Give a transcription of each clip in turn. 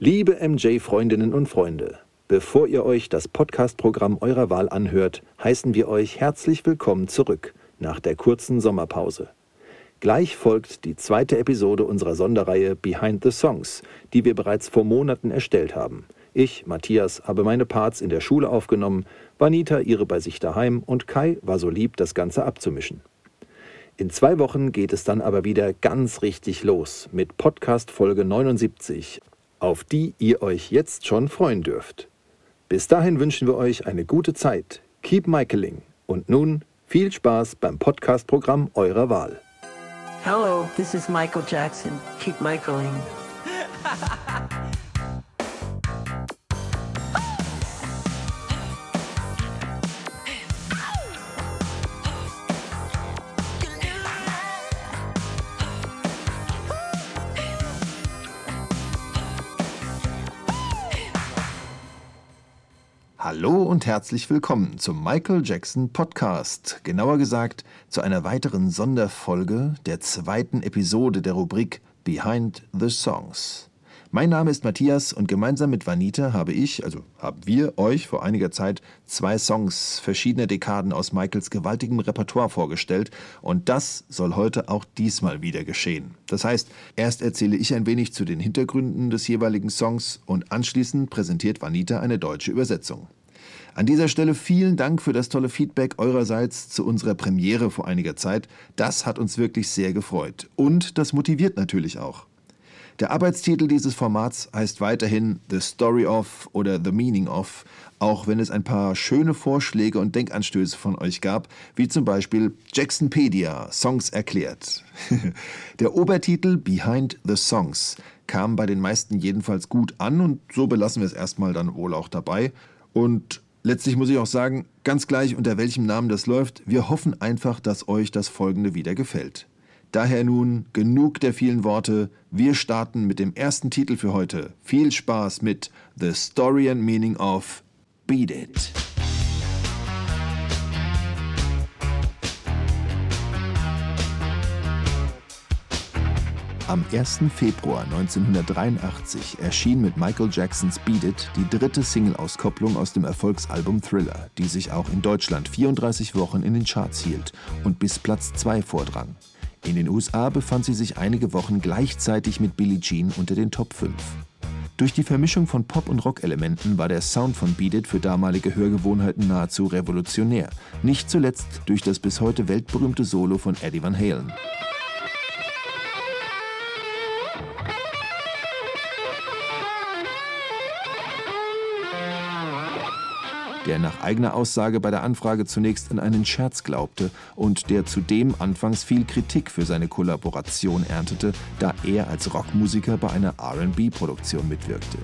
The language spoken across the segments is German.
Liebe MJ-Freundinnen und Freunde, bevor ihr euch das Podcast-Programm eurer Wahl anhört, heißen wir euch herzlich willkommen zurück nach der kurzen Sommerpause. Gleich folgt die zweite Episode unserer Sonderreihe Behind the Songs, die wir bereits vor Monaten erstellt haben. Ich, Matthias, habe meine Parts in der Schule aufgenommen, Vanita ihre bei sich daheim und Kai war so lieb, das Ganze abzumischen. In zwei Wochen geht es dann aber wieder ganz richtig los mit Podcast Folge 79, auf die ihr euch jetzt schon freuen dürft. Bis dahin wünschen wir euch eine gute Zeit. Keep Michaeling. Und nun viel Spaß beim Podcast-Programm eurer Wahl. Hello, this is Michael Jackson. Keep Michaeling. Hallo und herzlich willkommen zum Michael Jackson Podcast. Genauer gesagt zu einer weiteren Sonderfolge der zweiten Episode der Rubrik Behind the Songs. Mein Name ist Matthias und gemeinsam mit Vanita habe ich, also haben wir euch vor einiger Zeit zwei Songs verschiedener Dekaden aus Michaels gewaltigem Repertoire vorgestellt und das soll heute auch diesmal wieder geschehen. Das heißt, erst erzähle ich ein wenig zu den Hintergründen des jeweiligen Songs und anschließend präsentiert Vanita eine deutsche Übersetzung. An dieser Stelle vielen Dank für das tolle Feedback eurerseits zu unserer Premiere vor einiger Zeit. Das hat uns wirklich sehr gefreut. Und das motiviert natürlich auch. Der Arbeitstitel dieses Formats heißt weiterhin The Story of oder The Meaning of, auch wenn es ein paar schöne Vorschläge und Denkanstöße von euch gab, wie zum Beispiel Jacksonpedia, Songs erklärt. Der Obertitel Behind the Songs kam bei den meisten jedenfalls gut an und so belassen wir es erstmal dann wohl auch dabei. Und letztlich muss ich auch sagen, ganz gleich unter welchem Namen das läuft, wir hoffen einfach, dass euch das folgende wieder gefällt. Daher nun genug der vielen Worte. Wir starten mit dem ersten Titel für heute. Viel Spaß mit The Story and Meaning of Beat It. Am 1. Februar 1983 erschien mit Michael Jacksons Beat It die dritte Single-Auskopplung aus dem Erfolgsalbum Thriller, die sich auch in Deutschland 34 Wochen in den Charts hielt und bis Platz 2 vordrang. In den USA befand sie sich einige Wochen gleichzeitig mit Billie Jean unter den Top 5. Durch die Vermischung von Pop- und Rock-Elementen war der Sound von Beat It für damalige Hörgewohnheiten nahezu revolutionär, nicht zuletzt durch das bis heute weltberühmte Solo von Eddie Van Halen. Der nach eigener Aussage bei der Anfrage zunächst an einen Scherz glaubte und der zudem anfangs viel Kritik für seine Kollaboration erntete, da er als Rockmusiker bei einer RB-Produktion mitwirkte.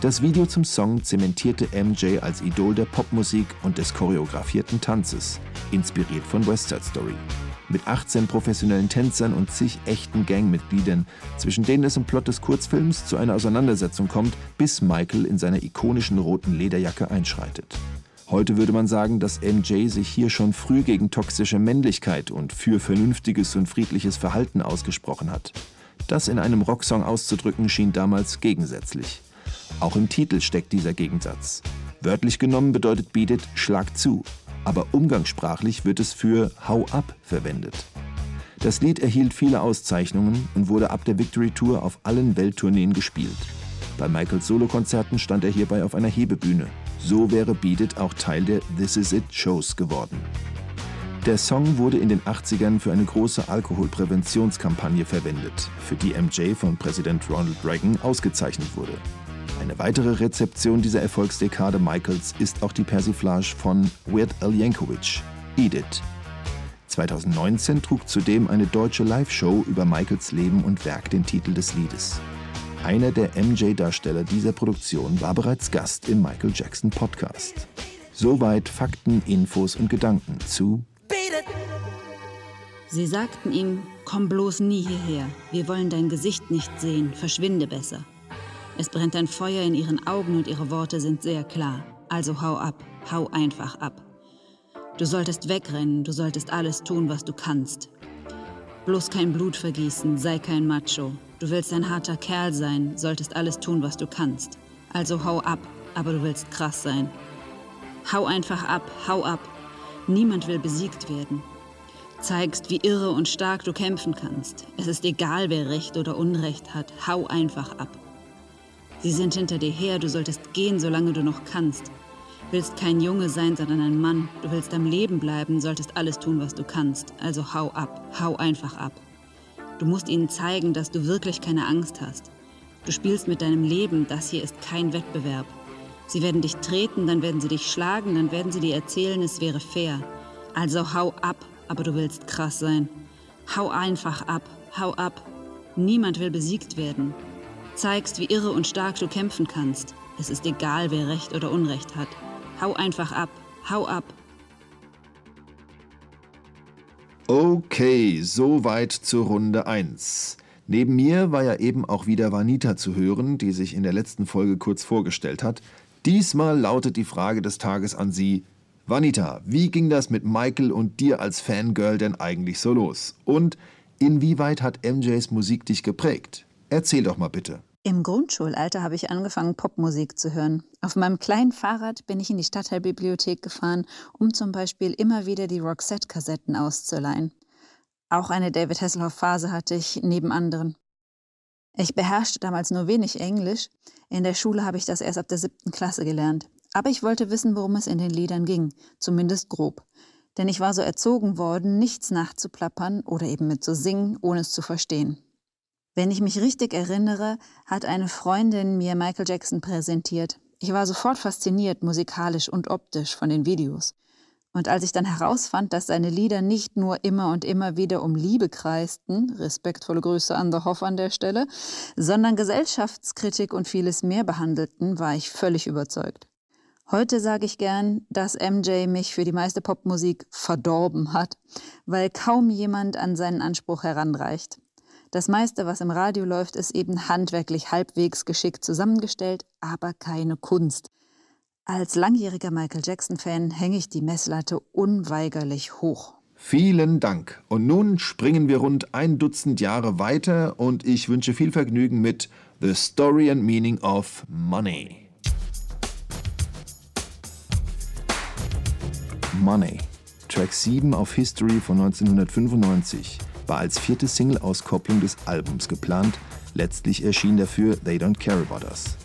Das Video zum Song zementierte MJ als Idol der Popmusik und des choreografierten Tanzes, inspiriert von West Side Story mit 18 professionellen Tänzern und zig echten Gangmitgliedern, zwischen denen es im Plot des Kurzfilms zu einer Auseinandersetzung kommt, bis Michael in seiner ikonischen roten Lederjacke einschreitet. Heute würde man sagen, dass MJ sich hier schon früh gegen toxische Männlichkeit und für vernünftiges und friedliches Verhalten ausgesprochen hat. Das in einem Rocksong auszudrücken schien damals gegensätzlich. Auch im Titel steckt dieser Gegensatz. Wörtlich genommen bedeutet Beat Schlag zu, aber umgangssprachlich wird es für Hau ab verwendet. Das Lied erhielt viele Auszeichnungen und wurde ab der Victory Tour auf allen Welttourneen gespielt. Bei Michaels Solokonzerten stand er hierbei auf einer Hebebühne. So wäre Beat It auch Teil der This Is It Shows geworden. Der Song wurde in den 80ern für eine große Alkoholpräventionskampagne verwendet, für die MJ von Präsident Ronald Reagan ausgezeichnet wurde. Eine weitere Rezeption dieser Erfolgsdekade Michaels ist auch die Persiflage von Weird Al Yankovic, Edith. 2019 trug zudem eine deutsche Live-Show über Michaels Leben und Werk den Titel des Liedes. Einer der MJ-Darsteller dieser Produktion war bereits Gast im Michael Jackson Podcast. Soweit Fakten, Infos und Gedanken zu Sie sagten ihm, komm bloß nie hierher, wir wollen dein Gesicht nicht sehen, verschwinde besser. Es brennt ein Feuer in ihren Augen und ihre Worte sind sehr klar. Also hau ab, hau einfach ab. Du solltest wegrennen, du solltest alles tun, was du kannst. Bloß kein Blut vergießen, sei kein Macho. Du willst ein harter Kerl sein, solltest alles tun, was du kannst. Also hau ab, aber du willst krass sein. Hau einfach ab, hau ab. Niemand will besiegt werden. Zeigst, wie irre und stark du kämpfen kannst. Es ist egal, wer Recht oder Unrecht hat. Hau einfach ab. Sie sind hinter dir her, du solltest gehen, solange du noch kannst. Willst kein Junge sein, sondern ein Mann. Du willst am Leben bleiben, solltest alles tun, was du kannst. Also hau ab, hau einfach ab. Du musst ihnen zeigen, dass du wirklich keine Angst hast. Du spielst mit deinem Leben, das hier ist kein Wettbewerb. Sie werden dich treten, dann werden sie dich schlagen, dann werden sie dir erzählen, es wäre fair. Also hau ab, aber du willst krass sein. Hau einfach ab, hau ab. Niemand will besiegt werden. Zeigst, wie irre und stark du kämpfen kannst. Es ist egal, wer Recht oder Unrecht hat. Hau einfach ab. Hau ab. Okay, soweit zur Runde 1. Neben mir war ja eben auch wieder Vanita zu hören, die sich in der letzten Folge kurz vorgestellt hat. Diesmal lautet die Frage des Tages an Sie. Vanita, wie ging das mit Michael und dir als Fangirl denn eigentlich so los? Und inwieweit hat MJs Musik dich geprägt? Erzähl doch mal bitte. Im Grundschulalter habe ich angefangen, Popmusik zu hören. Auf meinem kleinen Fahrrad bin ich in die Stadtteilbibliothek gefahren, um zum Beispiel immer wieder die Roxette-Kassetten auszuleihen. Auch eine David Hasselhoff-Phase hatte ich neben anderen. Ich beherrschte damals nur wenig Englisch. In der Schule habe ich das erst ab der siebten Klasse gelernt. Aber ich wollte wissen, worum es in den Liedern ging, zumindest grob. Denn ich war so erzogen worden, nichts nachzuplappern oder eben mit zu singen, ohne es zu verstehen. Wenn ich mich richtig erinnere, hat eine Freundin mir Michael Jackson präsentiert. Ich war sofort fasziniert, musikalisch und optisch, von den Videos. Und als ich dann herausfand, dass seine Lieder nicht nur immer und immer wieder um Liebe kreisten, respektvolle Grüße an der Hoff an der Stelle, sondern Gesellschaftskritik und vieles mehr behandelten, war ich völlig überzeugt. Heute sage ich gern, dass MJ mich für die meiste Popmusik verdorben hat, weil kaum jemand an seinen Anspruch heranreicht. Das meiste, was im Radio läuft, ist eben handwerklich halbwegs geschickt zusammengestellt, aber keine Kunst. Als langjähriger Michael Jackson-Fan hänge ich die Messlatte unweigerlich hoch. Vielen Dank. Und nun springen wir rund ein Dutzend Jahre weiter und ich wünsche viel Vergnügen mit The Story and Meaning of Money. Money. Track 7 auf History von 1995 war als vierte Single-Auskopplung des Albums geplant, letztlich erschien dafür They Don't Care About Us.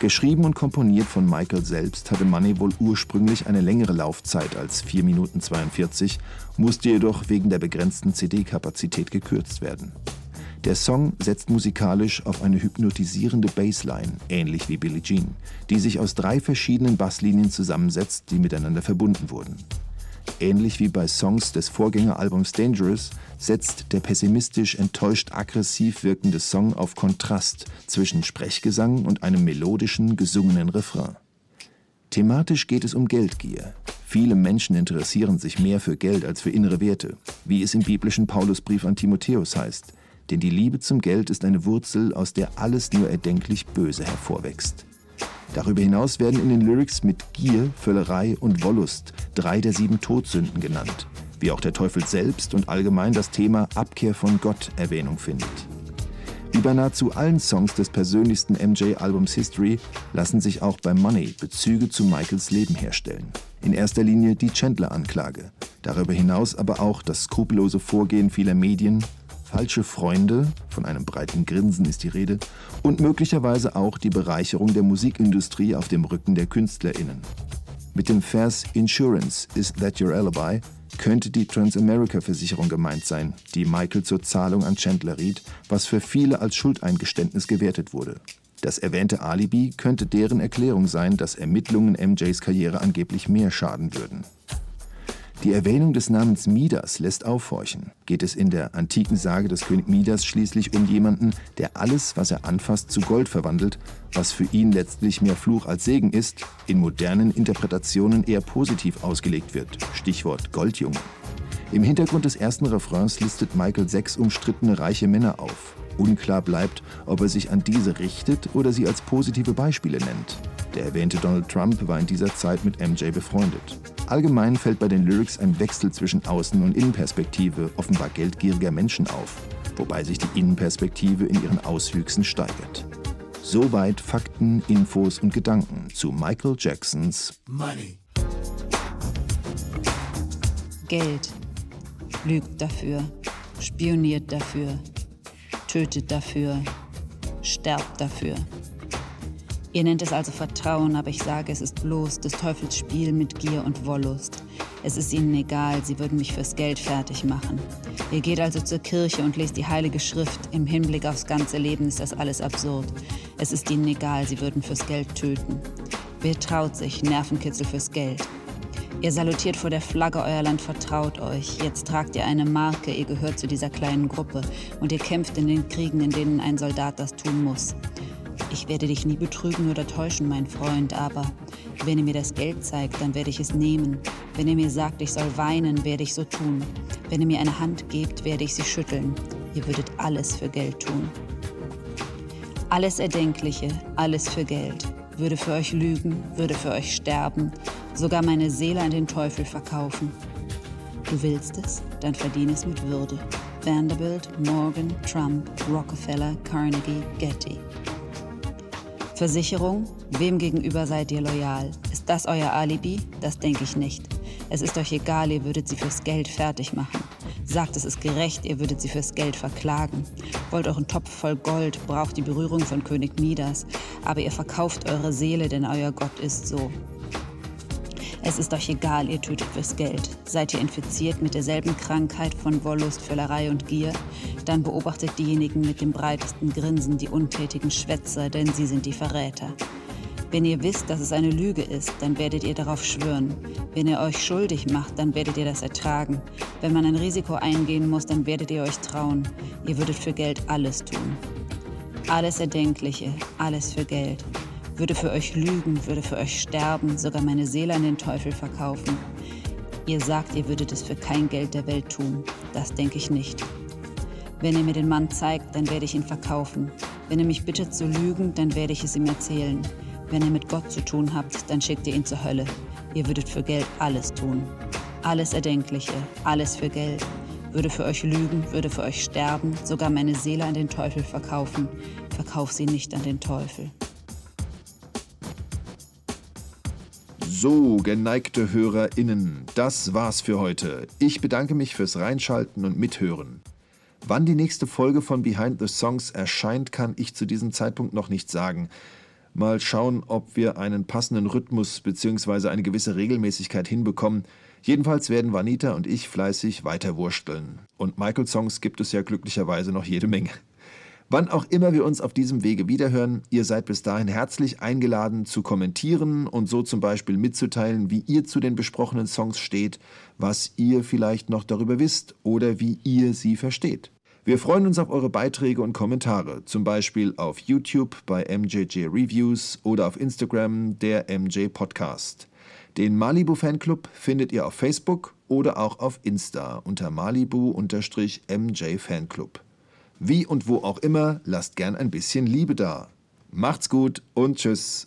Geschrieben und komponiert von Michael selbst hatte Money wohl ursprünglich eine längere Laufzeit als 4 Minuten 42, musste jedoch wegen der begrenzten CD-Kapazität gekürzt werden. Der Song setzt musikalisch auf eine hypnotisierende Bassline, ähnlich wie Billie Jean, die sich aus drei verschiedenen Basslinien zusammensetzt, die miteinander verbunden wurden. Ähnlich wie bei Songs des Vorgängeralbums Dangerous setzt der pessimistisch enttäuscht aggressiv wirkende Song auf Kontrast zwischen Sprechgesang und einem melodischen, gesungenen Refrain. Thematisch geht es um Geldgier. Viele Menschen interessieren sich mehr für Geld als für innere Werte, wie es im biblischen Paulusbrief an Timotheus heißt, denn die Liebe zum Geld ist eine Wurzel, aus der alles nur erdenklich Böse hervorwächst. Darüber hinaus werden in den Lyrics mit Gier, Völlerei und Wollust drei der sieben Todsünden genannt, wie auch der Teufel selbst und allgemein das Thema Abkehr von Gott Erwähnung findet. Wie bei nahezu allen Songs des persönlichsten MJ-Albums History lassen sich auch bei Money Bezüge zu Michaels Leben herstellen. In erster Linie die Chandler-Anklage, darüber hinaus aber auch das skrupellose Vorgehen vieler Medien, falsche Freunde, von einem breiten Grinsen ist die Rede, und möglicherweise auch die Bereicherung der Musikindustrie auf dem Rücken der KünstlerInnen. Mit dem Vers Insurance, is that your alibi? könnte die Transamerica-Versicherung gemeint sein, die Michael zur Zahlung an Chandler riet, was für viele als Schuldeingeständnis gewertet wurde. Das erwähnte Alibi könnte deren Erklärung sein, dass Ermittlungen MJs Karriere angeblich mehr schaden würden. Die Erwähnung des Namens Midas lässt aufhorchen. Geht es in der antiken Sage des König Midas schließlich um jemanden, der alles, was er anfasst, zu Gold verwandelt, was für ihn letztlich mehr Fluch als Segen ist, in modernen Interpretationen eher positiv ausgelegt wird. Stichwort Goldjunge. Im Hintergrund des ersten Refrains listet Michael sechs umstrittene reiche Männer auf. Unklar bleibt, ob er sich an diese richtet oder sie als positive Beispiele nennt. Der erwähnte Donald Trump war in dieser Zeit mit MJ befreundet. Allgemein fällt bei den Lyrics ein Wechsel zwischen Außen- und Innenperspektive offenbar geldgieriger Menschen auf, wobei sich die Innenperspektive in ihren Auswüchsen steigert. Soweit Fakten, Infos und Gedanken zu Michael Jacksons Money. Geld. Lügt dafür, spioniert dafür, tötet dafür, sterbt dafür. Ihr nennt es also Vertrauen, aber ich sage, es ist bloß des Teufels Spiel mit Gier und Wollust. Es ist ihnen egal, sie würden mich fürs Geld fertig machen. Ihr geht also zur Kirche und lest die Heilige Schrift. Im Hinblick aufs ganze Leben ist das alles absurd. Es ist ihnen egal, sie würden fürs Geld töten. Wer traut sich? Nervenkitzel fürs Geld. Ihr salutiert vor der Flagge, euer Land vertraut euch. Jetzt tragt ihr eine Marke, ihr gehört zu dieser kleinen Gruppe und ihr kämpft in den Kriegen, in denen ein Soldat das tun muss. Ich werde dich nie betrügen oder täuschen, mein Freund, aber wenn ihr mir das Geld zeigt, dann werde ich es nehmen. Wenn ihr mir sagt, ich soll weinen, werde ich so tun. Wenn ihr mir eine Hand gebt, werde ich sie schütteln. Ihr würdet alles für Geld tun. Alles Erdenkliche, alles für Geld. Würde für euch lügen, würde für euch sterben, sogar meine Seele an den Teufel verkaufen. Du willst es, dann verdien es mit Würde. Vanderbilt, Morgan, Trump, Rockefeller, Carnegie, Getty. Versicherung? Wem gegenüber seid ihr loyal? Ist das euer Alibi? Das denke ich nicht. Es ist euch egal, ihr würdet sie fürs Geld fertig machen. Sagt, es ist gerecht, ihr würdet sie fürs Geld verklagen. Wollt euren Topf voll Gold, braucht die Berührung von König Midas, aber ihr verkauft eure Seele, denn euer Gott ist so. Es ist euch egal, ihr tötet fürs Geld. Seid ihr infiziert mit derselben Krankheit von Wollust, Völlerei und Gier? Dann beobachtet diejenigen mit dem breitesten Grinsen die untätigen Schwätzer, denn sie sind die Verräter. Wenn ihr wisst, dass es eine Lüge ist, dann werdet ihr darauf schwören. Wenn ihr euch schuldig macht, dann werdet ihr das ertragen. Wenn man ein Risiko eingehen muss, dann werdet ihr euch trauen. Ihr würdet für Geld alles tun. Alles Erdenkliche, alles für Geld würde für euch lügen, würde für euch sterben, sogar meine Seele an den Teufel verkaufen. Ihr sagt, ihr würdet es für kein Geld der Welt tun. Das denke ich nicht. Wenn ihr mir den Mann zeigt, dann werde ich ihn verkaufen. Wenn ihr mich bittet zu lügen, dann werde ich es ihm erzählen. Wenn ihr mit Gott zu tun habt, dann schickt ihr ihn zur Hölle. Ihr würdet für Geld alles tun. Alles Erdenkliche, alles für Geld. Würde für euch lügen, würde für euch sterben, sogar meine Seele an den Teufel verkaufen. Verkauf sie nicht an den Teufel. So, geneigte HörerInnen, das war's für heute. Ich bedanke mich fürs Reinschalten und Mithören. Wann die nächste Folge von Behind the Songs erscheint, kann ich zu diesem Zeitpunkt noch nicht sagen. Mal schauen, ob wir einen passenden Rhythmus bzw. eine gewisse Regelmäßigkeit hinbekommen. Jedenfalls werden Vanita und ich fleißig weiterwursteln. Und Michael-Songs gibt es ja glücklicherweise noch jede Menge. Wann auch immer wir uns auf diesem Wege wiederhören, ihr seid bis dahin herzlich eingeladen zu kommentieren und so zum Beispiel mitzuteilen, wie ihr zu den besprochenen Songs steht, was ihr vielleicht noch darüber wisst oder wie ihr sie versteht. Wir freuen uns auf eure Beiträge und Kommentare, zum Beispiel auf YouTube bei MJJ Reviews oder auf Instagram der MJ Podcast. Den Malibu Fanclub findet ihr auf Facebook oder auch auf Insta unter Malibu-MJ Fanclub. Wie und wo auch immer, lasst gern ein bisschen Liebe da. Macht's gut und tschüss,